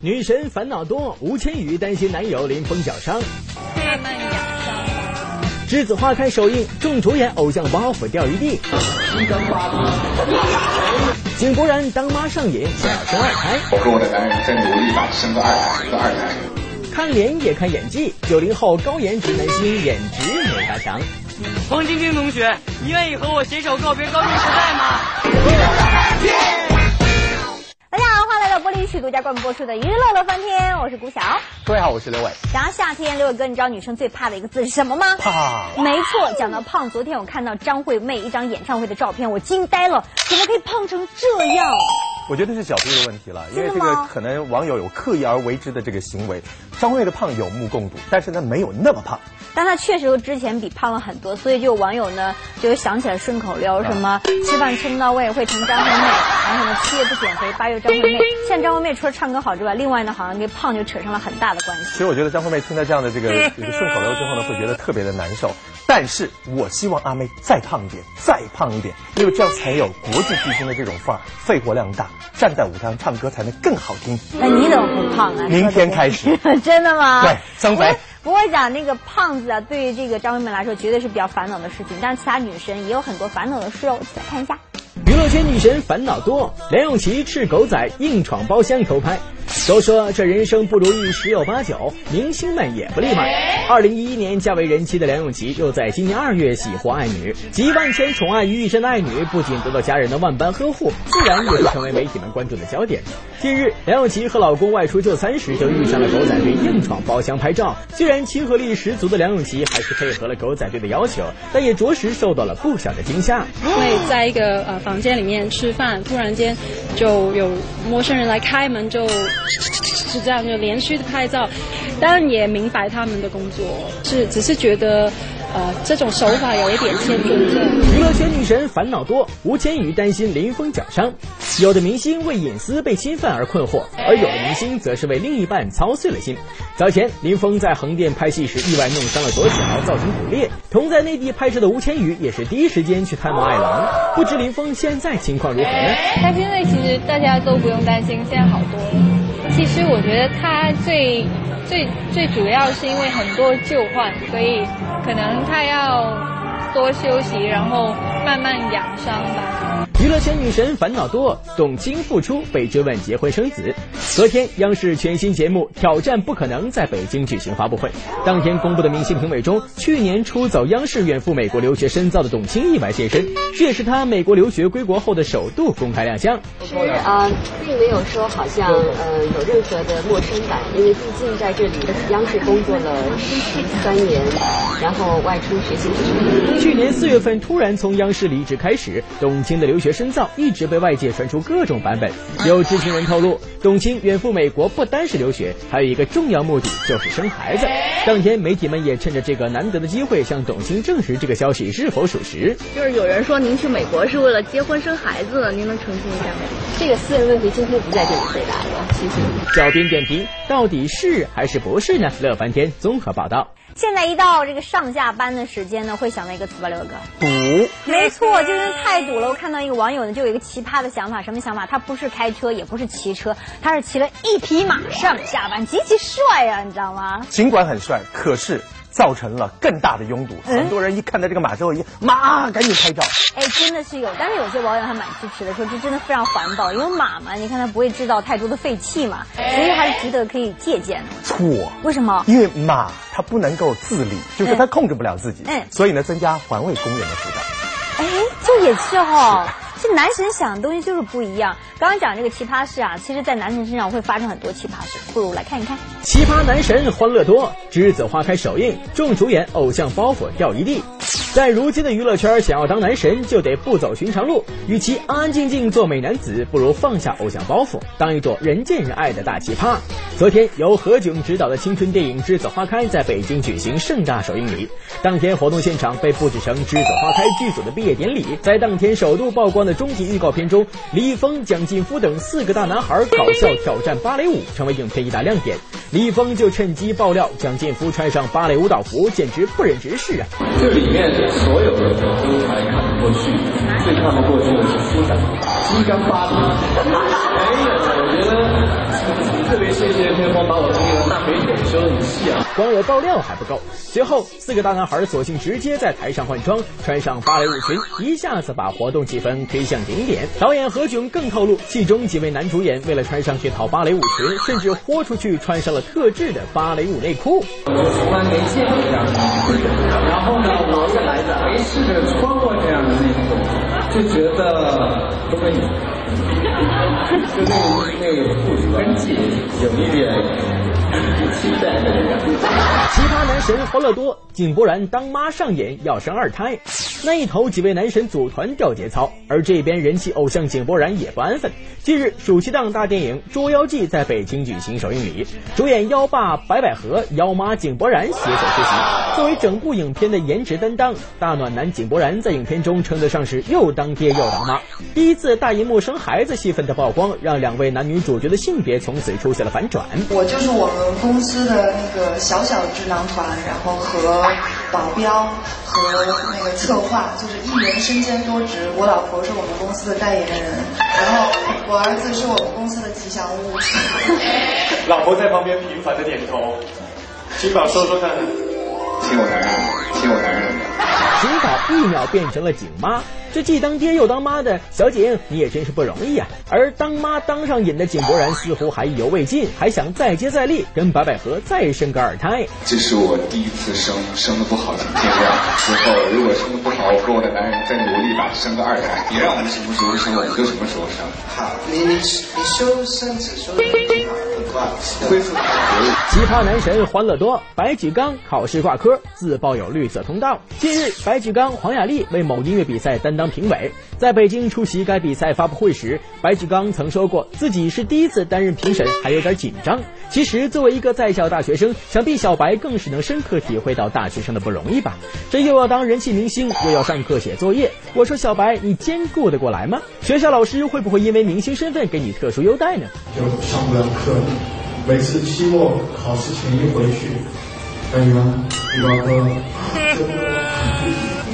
女神烦恼多，吴千语担心男友临风脚伤。慢慢养伤。栀子花开首映，众主演偶像包袱掉一地。井柏然当妈上瘾，想要生二胎。我跟我的男人在努力把生个二胎，生个二胎。看脸也看演技，九零后高颜值男星颜值没他强。黄晶晶同学，你愿意和我携手告别高中时代吗？大家好，欢迎来到玻璃曲独家冠名播出的《娱乐乐翻天》，我是古晓。各位好，我是刘伟。然后夏天，刘伟哥，你知道女生最怕的一个字是什么吗？胖。没错，讲到胖，昨天我看到张惠妹一张演唱会的照片，我惊呆了，怎么可以胖成这样？我觉得是角度的问题了，因为这个可能网友有刻意而为之的这个行为。张惠妹的胖有目共睹，但是呢没有那么胖。但她确实和之前比胖了很多，所以就有网友呢就想起来顺口溜，什么吃饭吃不到位会成张惠妹，然后什么七月不减肥八月张惠妹。现在张惠妹除了唱歌好之外，另外呢好像跟胖就扯上了很大的关系。其实我觉得张惠妹听到这样的这个这个顺口溜之后呢，会觉得特别的难受。但是我希望阿妹再胖一点，再胖一点，因为这样才有国际巨星的这种范儿，肺活量大，站在舞台上唱歌才能更好听。那你怎么不胖啊？明天开始，真的吗？对，增肥。不过讲那个胖子啊，对于这个张惠妹来说，绝对是比较烦恼的事情。但是其他女神也有很多烦恼的事哦，一起来看一下。娱乐圈女神烦恼多，梁咏琪斥狗仔硬闯包厢偷拍。都说这人生不如意十有八九，明星们也不例外。二零一一年嫁为人妻的梁咏琪，又在今年二月喜获爱女，集万千宠爱于一身的爱女，不仅得到家人的万般呵护，自然也会成为媒体们关注的焦点。近日，梁咏琪和老公外出就餐时，就遇上了狗仔队硬闯包厢拍照。虽然亲和力十足的梁咏琪还是配合了狗仔队的要求，但也着实受到了不小的惊吓。会在一个呃房间里面吃饭，突然间就有陌生人来开门，就。是这样，就连续的拍照，当然也明白他们的工作，是只是觉得，呃，这种手法有一点欠尊重。娱乐圈女神烦恼多，吴千语担心林峰脚伤，有的明星为隐私被侵犯而困惑，而有的明星则是为另一半操碎了心。早前林峰在横店拍戏时意外弄伤了左脚，造成骨裂。同在内地拍摄的吴千语也是第一时间去探望爱郎，不知林峰现在情况如何呢？他现在其实大家都不用担心，现在好多了。其实我觉得他最最最主要是因为很多旧患，所以可能他要多休息，然后慢慢养伤吧。娱乐圈女神烦恼多，董卿复出被追问结婚生子。昨天，央视全新节目《挑战不可能》在北京举行发布会。当天公布的明星评委中，去年出走央视远赴美国留学深造的董卿意外现身，这也是她美国留学归国后的首度公开亮相。是啊，并没有说好像呃有任何的陌生感，因为毕竟在这里央视工作了十三年，然后外出学习。去年四月份突然从央视离职开始，董卿的留学深造一直被外界传出各种版本。有知情人透露，董卿。远赴美国不单是留学，还有一个重要目的就是生孩子。当天媒体们也趁着这个难得的机会向董卿证实这个消息是否属实。就是有人说您去美国是为了结婚生孩子，您能澄清一下吗？这个私人问题今天不在这里回答了，谢谢。小编点评：到底是还是不是呢？乐翻天综合报道。现在一到这个上下班的时间呢，会想到一个词吧，六哥？堵。没错，就是太堵了。我看到一个网友呢，就有一个奇葩的想法，什么想法？他不是开车，也不是骑车，他是骑了一匹马上下班，极其帅呀，你知道吗？尽管很帅，可是。造成了更大的拥堵，很多人一看到这个马之后，一马赶紧拍照。哎，真的是有，但是有些网友还蛮支持的，说这真的非常环保，因为马嘛，你看它不会制造太多的废气嘛，所以还是值得可以借鉴的。错，为什么？因为马它不能够自理，就是它控制不了自己，嗯，所以呢，增加环卫工人的负担。哎，这也是哈。这男神想的东西就是不一样。刚刚讲这个奇葩事啊，其实，在男神身上会发生很多奇葩事，不如来看一看。奇葩男神欢乐多，栀子花开首映，众主演偶像包袱掉一地。在如今的娱乐圈，想要当男神就得不走寻常路。与其安安静静做美男子，不如放下偶像包袱，当一朵人见人爱的大奇葩。昨天，由何炅执导的青春电影《栀子花开》在北京举行盛大首映礼。当天活动现场被布置成《栀子花开》剧组的毕业典礼。在当天首度曝光的终极预告片中，李易峰、蒋劲夫等四个大男孩搞笑挑战芭蕾舞，成为影片一大亮点。李易峰就趁机爆料，蒋劲夫穿上芭蕾舞蹈服，简直不忍直视啊！这里面。所有的人都还看不过去，最看不过去的是肤感，鸡肝巴皮。没有，我觉得特别谢谢天荒把我从一个大肥腿修得很细啊。光有爆料还不够，随后四个大男孩索性直接在台上换装，穿上芭蕾舞裙，一下子把活动气氛推向顶点。导演何炅更透露，戏中几位男主演为了穿上这套芭蕾舞裙，甚至豁出去穿上了特制的芭蕾舞内裤。我从来没见过这样的然后呢，我也来的没试着穿过这样的内裤，就觉得都没有，就那个那个裤子跟系有一点期待的感觉。奇葩男神欢乐多，井柏然当妈上演要生二胎，那一头几位男神组团掉节操，而这边人气偶像井柏然也不安分。近日暑期档大电影《捉妖记》在北京举行首映礼，主演妖爸白百合、妖妈井柏然携手出席。作为整部影片的颜值担当，大暖男井柏然在影片中称得上是又当爹又当妈。第一次大荧幕生孩子戏份的曝光，让两位男女主角的性别从此出现了反转。我就是我们公司的那个小小智囊团，然后和保镖和那个策划，就是一人身兼多职。我老婆是我们公司的代言人，然后我儿子是我们公司的吉祥物。老婆在旁边频繁的点头，金宝说说看。亲我男人，亲我男人的。景宝一秒变成了景妈，这既当爹又当妈的小景，你也真是不容易啊、而当妈当上瘾的井柏然似乎还意犹未尽，还想再接再厉，跟白百合再生个二胎。这是我第一次生，生的不好请见谅。之后如果生的不好，我跟我的男人再努力吧，生个二胎。你让我们什么时候生，我们就什么时候生。好，你你你修身子修的很好，奇葩男神欢乐多，白举纲考试挂科，自曝有绿色通道。近日，白举纲、黄雅莉为某音乐比赛担当评委，在北京出席该比赛发布会时，白举纲曾说过自己是第一次担任评审，还有点紧张。其实，作为一个在校大学生，想必小白更是能深刻体会到大学生的不容易吧。这又要当人气明星，又要上课写作业，我说小白，你兼顾得过来吗？学校老师会不会因为明星身份给你特殊优待呢？就上不了课，每次期末考试前一回去，感觉羽毛哥，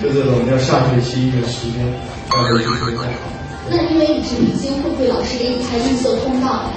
就这种要下学期的时间要回去睡觉。那因为你是明星，会不会老师给你开绿色通道？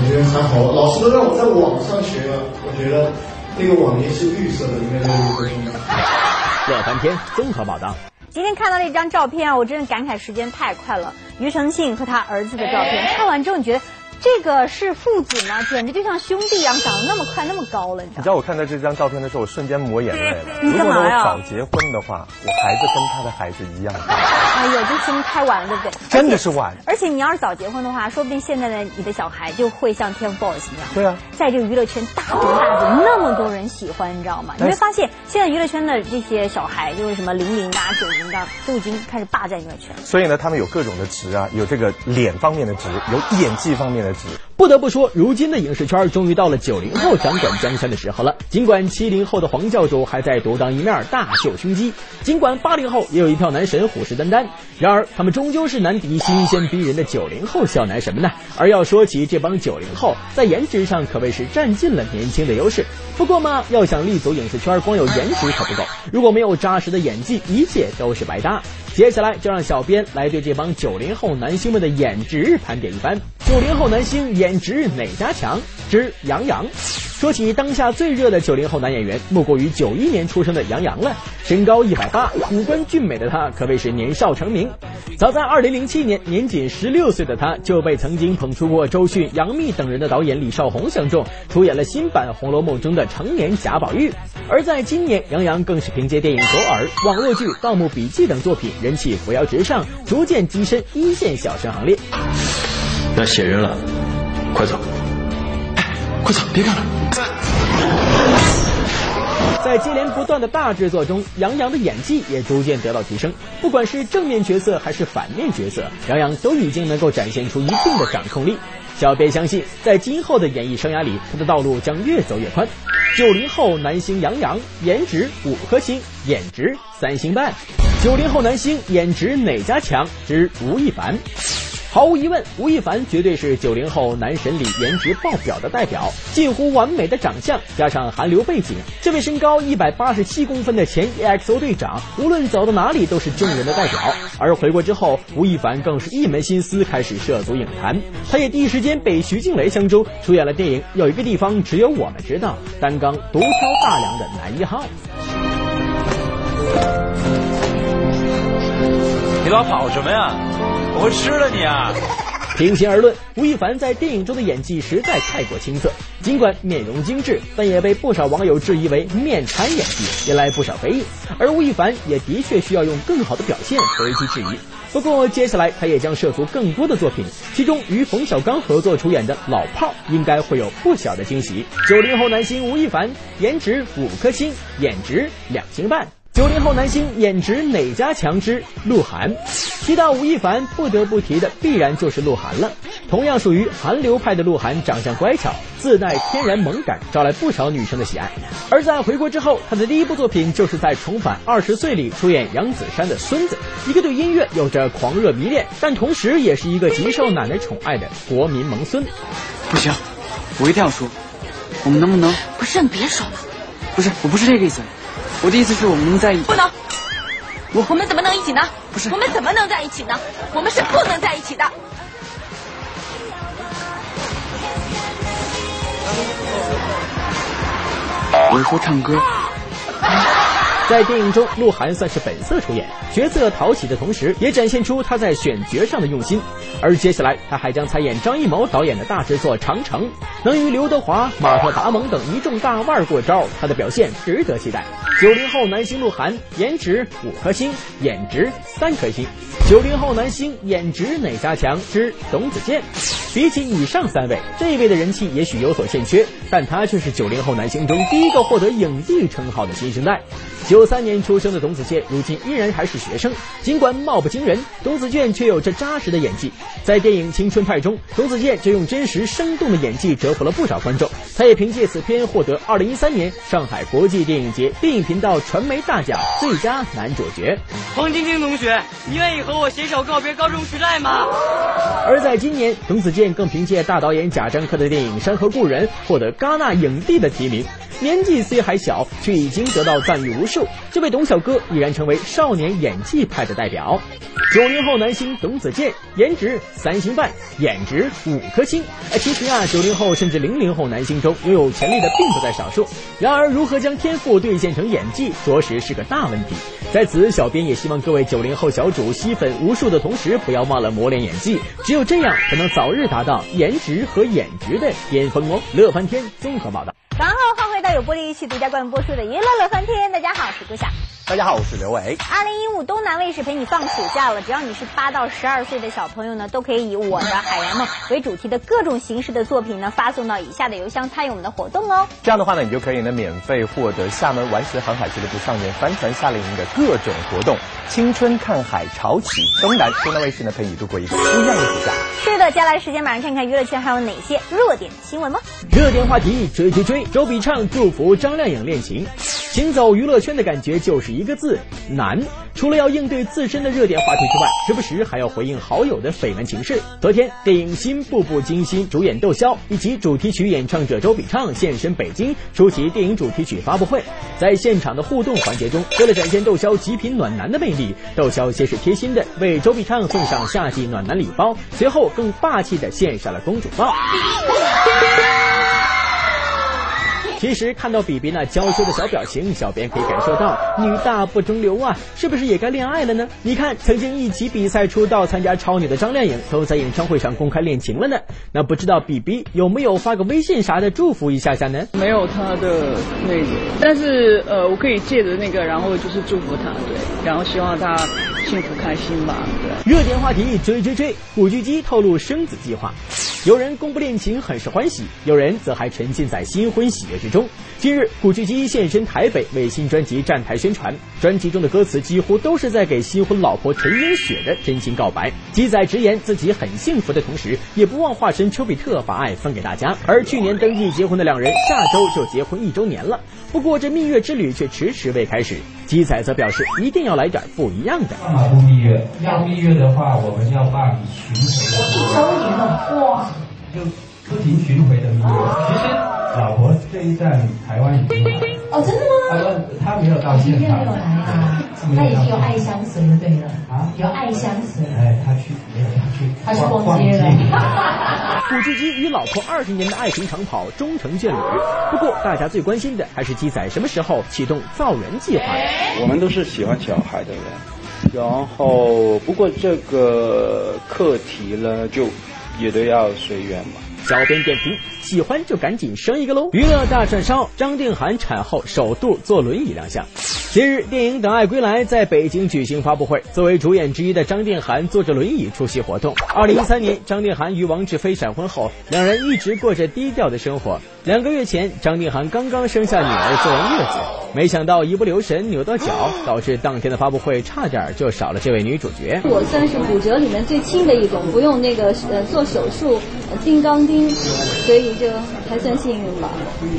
我觉得还好，老师都让我在网上学了，我觉得那个网页是绿色的，应该是绿色通道。乐翻天综合报道。今天看到那张照片啊，我真的感慨时间太快了。庾澄庆和他儿子的照片，看完之后你觉得这个是父子吗？简直就像兄弟一样，长得那么快那么高了，你知道吗？你知道我看到这张照片的时候，我瞬间抹眼泪了。你如果我早结婚的话，我孩子跟他的孩子一样大，哎呦，这节目太晚了，对不对？真的是晚。而且你要是早结婚的话，说不定现在的你的小孩就会像 TFBOYS 一样，对啊，在这个娱乐圈大红大紫，那么多人喜欢，你知道吗？你会发现现在娱乐圈的这些小孩，就是什么零零的、九零的，都已经开始霸占娱乐圈。所以呢，他们有各种的值啊，有这个脸方面的值，有演技方面的值。不得不说，如今的影视圈终于到了九零后掌管江山的时候了。尽管七零后的黄教主还在独当一面大秀胸肌，尽管八零后也有一票男神虎视眈眈，然而他们终究是难敌新鲜逼人的九零后小男神们呢。而要说起这帮九零后，在颜值上可谓是占尽了年轻的优势。不过嘛，要想立足影视圈，光有颜值可不够，如果没有扎实的演技，一切都是白搭。接下来就让小编来对这帮九零后男星们的颜值盘点一番。九零后男星颜颜值哪家强？之杨洋。说起当下最热的九零后男演员，莫过于九一年出生的杨洋了。身高一百八，五官俊美的他可谓是年少成名。早在二零零七年，年仅十六岁的他就被曾经捧出过周迅、杨幂等人的导演李少红相中，出演了新版《红楼梦》中的成年贾宝玉。而在今年，杨洋更是凭借电影《左耳》、网络剧《盗墓笔记》等作品，人气扶摇直上，逐渐跻身一线小生行列。要写人了，快走！哎，快走，别看了。在接连不断的大制作中，杨洋的演技也逐渐得到提升。不管是正面角色还是反面角色，杨洋都已经能够展现出一定的掌控力。小编相信，在今后的演艺生涯里，他的道路将越走越宽。九零后男星杨洋，颜值五颗星，颜值三星半。九零后男星颜值哪家强？之吴亦凡。毫无疑问，吴亦凡绝对是九零后男神里颜值爆表的代表，近乎完美的长相加上韩流背景，这位身高一百八十七公分的前 EXO 队长，无论走到哪里都是众人的代表。而回国之后，吴亦凡更是一门心思开始涉足影坛，他也第一时间被徐静蕾相中，出演了电影《有一个地方只有我们知道》，担纲独挑大梁的男一号。你老跑什么呀？我会吃了你啊！平心而论，吴亦凡在电影中的演技实在太过青涩。尽管面容精致，但也被不少网友质疑为面瘫演技，引来不少非议。而吴亦凡也的确需要用更好的表现回击质疑。不过，接下来他也将涉足更多的作品，其中与冯小刚合作出演的《老炮儿》应该会有不小的惊喜。九零后男星吴亦凡，颜值五颗星，颜值两星半。九零后男星颜值哪家强之鹿晗？提到吴亦凡，不得不提的必然就是鹿晗了。同样属于韩流派的鹿晗，长相乖巧，自带天然萌感，招来不少女生的喜爱。而在回国之后，他的第一部作品就是在《重返二十岁》里出演杨子姗的孙子，一个对音乐有着狂热迷恋，但同时也是一个极受奶奶宠爱的国民萌孙。不行，我一定要说，我们能不能？不是，你别说了。不是，我不是这个意思。我的意思是我们能在一起。不能，我我们怎么能一起呢？不是，我们怎么能在一起呢？我们是不能在一起的。我是说唱歌。在电影中，鹿晗算是本色出演，角色讨喜的同时，也展现出他在选角上的用心。而接下来，他还将参演张艺谋导演的大制作《长城》，能与刘德华、马特·达蒙等一众大腕过招，他的表现值得期待。九零后男星鹿晗，颜值五颗星，颜值三颗星。九零后男星颜值哪家强？之董子健。比起以上三位，这一位的人气也许有所欠缺，但他却是九零后男星中第一个获得影帝称号的新生代。九三年出生的董子健，如今依然还是学生。尽管貌不惊人，董子健却有着扎实的演技。在电影《青春派》中，董子健就用真实生动的演技折服了不少观众。他也凭借此片获得二零一三年上海国际电影节电影频道传媒大奖最佳男主角。黄晶晶同学，你愿意和我携手告别高中时代吗？而在今年，董子健更凭借大导演贾樟柯的电影《山河故人》获得戛纳影帝的提名。年纪虽还小，却已经得到赞誉无数。这位董小哥已然成为少年演技派的代表。九零后男星董子健，颜值三星半，颜值五颗星。哎，其实啊，九零后甚至零零后男星中拥有潜力的并不在少数。然而，如何将天赋兑现成演演技，着实是个大问题。在此，小编也希望各位九零后小主吸粉无数的同时，不要忘了磨练演技，只有这样，才能早日达到颜值和演值的巅峰哦。乐翻天综合报道。然后换回到有玻璃一起独家冠名播出的《娱乐乐翻天》，大家好，我是顾晓。大家好，我是刘伟。二零一五东南卫视陪你放暑假了，只要你是八到十二岁的小朋友呢，都可以以我的海洋梦为主题的各种形式的作品呢，发送到以下的邮箱参与我们的活动哦。这样的话呢，你就可以呢免费获得厦门顽石航海俱乐部上面帆船夏令营的各种活动，青春看海潮起东南，东南卫视呢陪你度过一个不一样的暑假。是的，接下来时间马上看看娱乐圈还有哪些热点新闻吗？热点话题追追追，周笔畅祝福张靓颖恋情。行走娱乐圈的感觉就是一个字难。除了要应对自身的热点话题之外，时不时还要回应好友的绯闻情事。昨天，电影《新步步惊心》主演窦骁以及主题曲演唱者周笔畅现身北京，出席电影主题曲发布会。在现场的互动环节中，为了展现窦骁极品暖男的魅力，窦骁先是贴心的为周笔畅送上夏季暖男礼包，随后更霸气的献上了公主抱。其实看到比比那娇羞的小表情，小编可以感受到女大不中留啊，是不是也该恋爱了呢？你看，曾经一起比赛出道参加超女的张靓颖，都在演唱会上公开恋情了呢。那不知道比比有没有发个微信啥的祝福一下下呢？没有他的那个，但是呃，我可以借着那个，然后就是祝福他，对，然后希望他幸福开心吧，对。热点话题追追追，古巨基透露生子计划。有人公布恋情很是欢喜，有人则还沉浸在新婚喜悦之中。近日，古巨基现身台北为新专辑站台宣传，专辑中的歌词几乎都是在给新婚老婆陈英雪的真心告白。基仔直言自己很幸福的同时，也不忘化身丘比特把爱分给大家。而去年登记结婚的两人，下周就结婚一周年了。不过这蜜月之旅却迟迟未开始。基仔则表示一定要来点不一样的。马不蜜月，要蜜月的话，我们要办理巡回。一周年了，哇！就不停巡回的蜜月。其实老婆这一站台湾已经来。哦，真的吗？他他没有到现场。今天没有来啊。他已经有爱相随了，对了。啊？有爱相随。哎，他去没有？他去。他去逛街了。古巨基与老婆二十年的爱情长跑终成眷侣。不过，大家最关心的还是鸡仔什么时候启动造人计划。我们都是喜欢小孩的人，然后不过这个课题呢，就也都要随缘嘛。小编点评：喜欢就赶紧生一个喽！娱乐大串烧，张定涵产后首度坐轮椅亮相。近日，电影《等爱归来》在北京举行发布会，作为主演之一的张定涵坐着轮椅出席活动。二零一三年，张定涵与王志飞闪婚后，两人一直过着低调的生活。两个月前，张定涵刚刚生下女儿，坐完月子，没想到一不留神扭到脚，导致当天的发布会差点就少了这位女主角。我算是骨折里面最轻的一种，不用那个呃做手术钉钢钉，所以就还算幸运吧。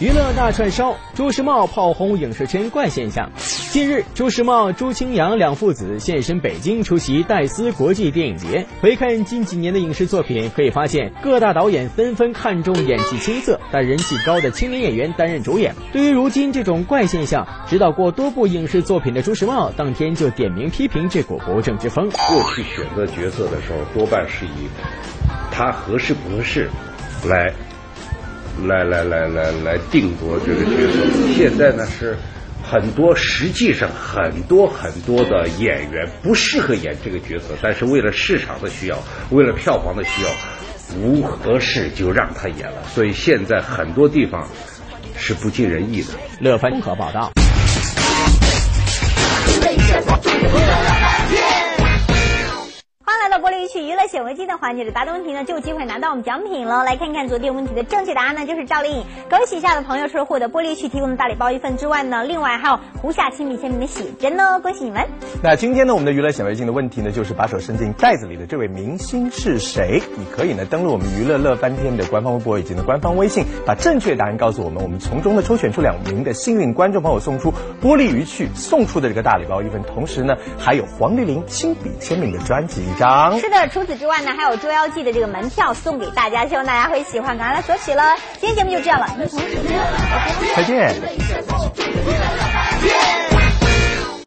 娱乐大串烧，朱时茂炮轰影视圈怪现象。近日，朱时茂、朱清扬两父子现身北京出席戴斯国际电影节。回看近几年的影视作品，可以发现各大导演纷纷看重演技青涩但人气高的青年演员担任主演。对于如今这种怪现象，指导过多部影视作品的朱时茂当天就点名批评这股不正之风。过去选择角色的时候，多半是以他合适不合适来来来来来来定夺这个角色。现在呢是。很多实际上很多很多的演员不适合演这个角色，但是为了市场的需要，为了票房的需要，不合适就让他演了。所以现在很多地方是不尽人意的。乐凡综合报道。娱乐显微镜的环节里，答对问题呢就有机会拿到我们奖品喽。来看看昨天问题的正确答案呢，就是赵丽颖。恭喜一下的朋友，除了获得玻璃区提供的大礼包一份之外呢，另外还有胡夏亲笔签名的写真哦，恭喜你们。那今天呢，我们的娱乐显微镜的问题呢，就是把手伸进袋子里的这位明星是谁？你可以呢登录我们娱乐乐翻天的官方微博以及呢官方微信，把正确答案告诉我们，我们从中呢抽选出两名的幸运观众朋友，送出玻璃鱼去送出的这个大礼包一份，同时呢还有黄丽玲亲笔签名的专辑一张。是的，除此之外呢，还有《捉妖记》的这个门票送给大家，希望大家会喜欢，赶快来索取了。今天节目就这样了，一同时间，再见。